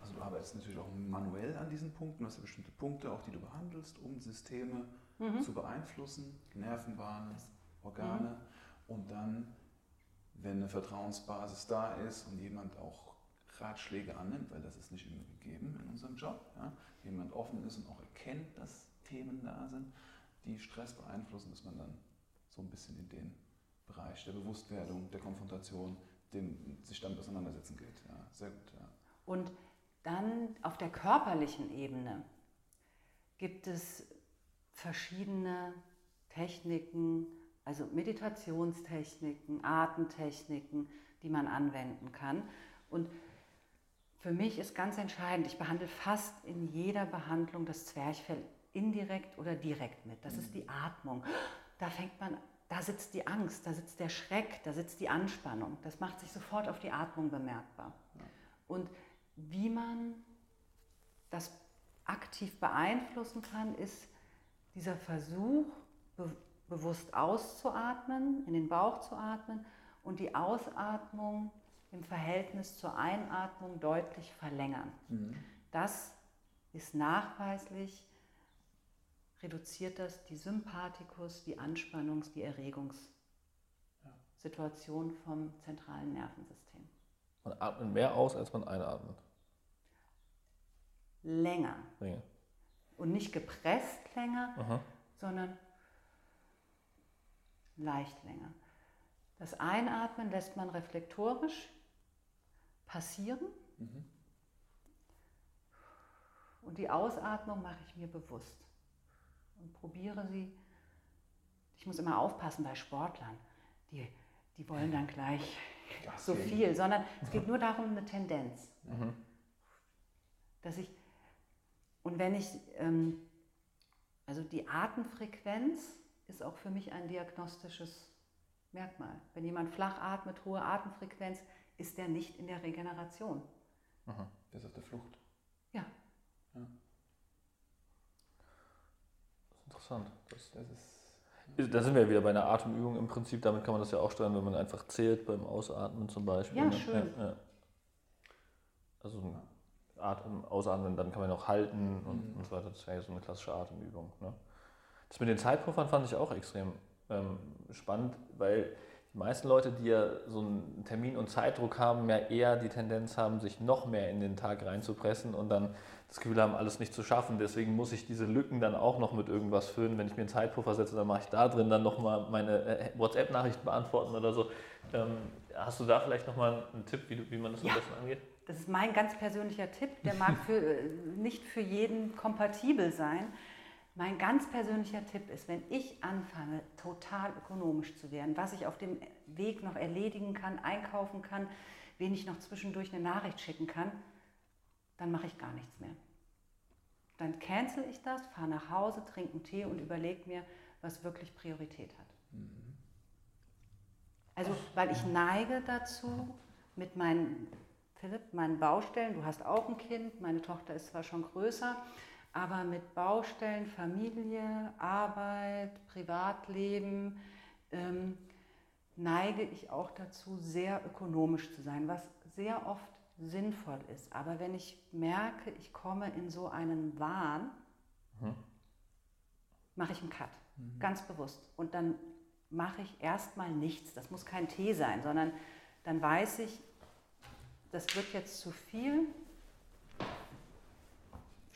also du arbeitest natürlich auch manuell an diesen Punkten, du hast ja bestimmte Punkte, auch die du behandelst, um Systeme mhm. zu beeinflussen, Nervenbahnen, Organe mhm. und dann, wenn eine Vertrauensbasis da ist und jemand auch Ratschläge annimmt, weil das ist nicht immer gegeben in unserem Job, ja, jemand offen ist und auch erkennt, dass Themen da sind, die Stress beeinflussen, dass man dann so ein bisschen in den Bereich der Bewusstwerdung, der Konfrontation, dem sich damit auseinandersetzen geht. Ja, sehr gut. Ja. Und dann auf der körperlichen Ebene gibt es verschiedene Techniken, also Meditationstechniken, Atemtechniken, die man anwenden kann. Und für mich ist ganz entscheidend, ich behandle fast in jeder Behandlung das Zwerchfell indirekt oder direkt mit. Das ist die Atmung. Da fängt man da sitzt die Angst, da sitzt der Schreck, da sitzt die Anspannung. Das macht sich sofort auf die Atmung bemerkbar. Und wie man das aktiv beeinflussen kann, ist dieser Versuch, be bewusst auszuatmen, in den Bauch zu atmen und die Ausatmung im Verhältnis zur Einatmung deutlich verlängern. Mhm. Das ist nachweislich reduziert das die Sympathikus, die Anspannungs-, die Erregungssituation vom zentralen Nervensystem. Man atmet mehr aus, als man einatmet. Länger. länger. Und nicht gepresst länger, Aha. sondern leicht länger. Das Einatmen lässt man reflektorisch passieren. Mhm. Und die Ausatmung mache ich mir bewusst und probiere sie. Ich muss immer aufpassen bei Sportlern, die, die wollen dann gleich das so viel, sondern es geht nur darum, eine Tendenz. Mhm. Dass ich, und wenn ich, ähm, also die Atemfrequenz ist auch für mich ein diagnostisches Merkmal. Wenn jemand flach atmet, hohe Atemfrequenz, ist der nicht in der Regeneration. Aha, der ist auf der Flucht. Ja. ja. Interessant. Das, das ist, da sind wir wieder bei einer Atemübung im Prinzip. Damit kann man das ja auch steuern, wenn man einfach zählt beim Ausatmen zum Beispiel. Ja, schön. Ja, ja. Also Atem, Ausatmen, dann kann man auch halten und, mhm. und so weiter. Das wäre ja so eine klassische Atemübung. Ne? Das mit den Zeitpuffern fand ich auch extrem ähm, spannend, weil die meisten Leute, die ja so einen Termin- und Zeitdruck haben, ja eher die Tendenz haben, sich noch mehr in den Tag reinzupressen und dann das Gefühl haben, alles nicht zu schaffen. Deswegen muss ich diese Lücken dann auch noch mit irgendwas füllen. Wenn ich mir einen Zeitpuffer setze, dann mache ich da drin dann nochmal meine äh, WhatsApp-Nachrichten beantworten oder so. Ähm, hast du da vielleicht nochmal einen Tipp, wie, wie man das am besten angeht? das ist mein ganz persönlicher Tipp, der mag für, äh, nicht für jeden kompatibel sein. Mein ganz persönlicher Tipp ist, wenn ich anfange, total ökonomisch zu werden, was ich auf dem Weg noch erledigen kann, einkaufen kann, wen ich noch zwischendurch eine Nachricht schicken kann, dann mache ich gar nichts mehr. Dann cancel ich das, fahre nach Hause, trinke einen Tee und überlege mir, was wirklich Priorität hat. Mhm. Also, weil ich neige dazu, mit meinen, Philipp, meinen Baustellen, du hast auch ein Kind, meine Tochter ist zwar schon größer, aber mit Baustellen, Familie, Arbeit, Privatleben ähm, neige ich auch dazu, sehr ökonomisch zu sein, was sehr oft sinnvoll ist. Aber wenn ich merke, ich komme in so einen Wahn, mhm. mache ich einen Cut, mhm. ganz bewusst. Und dann mache ich erstmal nichts. Das muss kein Tee sein, sondern dann weiß ich, das wird jetzt zu viel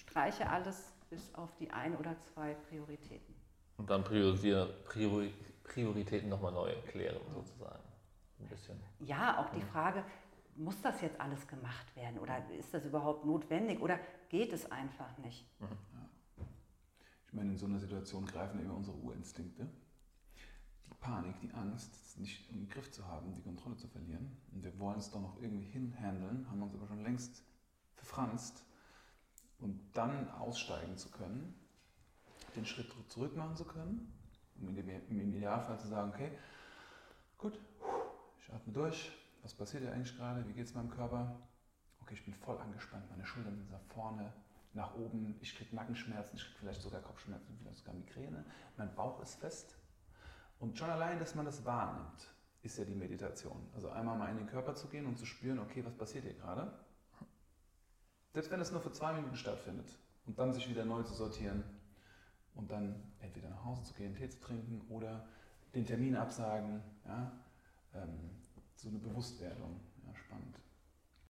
streiche alles bis auf die ein oder zwei Prioritäten. Und dann priorisiere, Priori, Prioritäten nochmal neu klären, sozusagen. Ein bisschen. Ja, auch die Frage, muss das jetzt alles gemacht werden oder ist das überhaupt notwendig oder geht es einfach nicht? Mhm. Ja. Ich meine, in so einer Situation greifen eben unsere Urinstinkte. Die Panik, die Angst, nicht im Griff zu haben, die Kontrolle zu verlieren. Und wir wollen es doch noch irgendwie hinhandeln, haben uns aber schon längst verfranst und dann aussteigen zu können, den Schritt zurück machen zu können, um im Idealfall zu sagen, okay, gut, ich atme durch, was passiert hier eigentlich gerade, wie geht es meinem Körper? Okay, ich bin voll angespannt, meine Schultern sind nach vorne, nach oben, ich kriege Nackenschmerzen, ich kriege vielleicht sogar Kopfschmerzen, vielleicht sogar Migräne, mein Bauch ist fest. Und schon allein, dass man das wahrnimmt, ist ja die Meditation. Also einmal mal in den Körper zu gehen und zu spüren, okay, was passiert hier gerade? Selbst wenn es nur für zwei Minuten stattfindet und dann sich wieder neu zu sortieren und dann entweder nach Hause zu gehen, Tee zu trinken oder den Termin absagen, ja, ähm, so eine Bewusstwerdung, ja, spannend.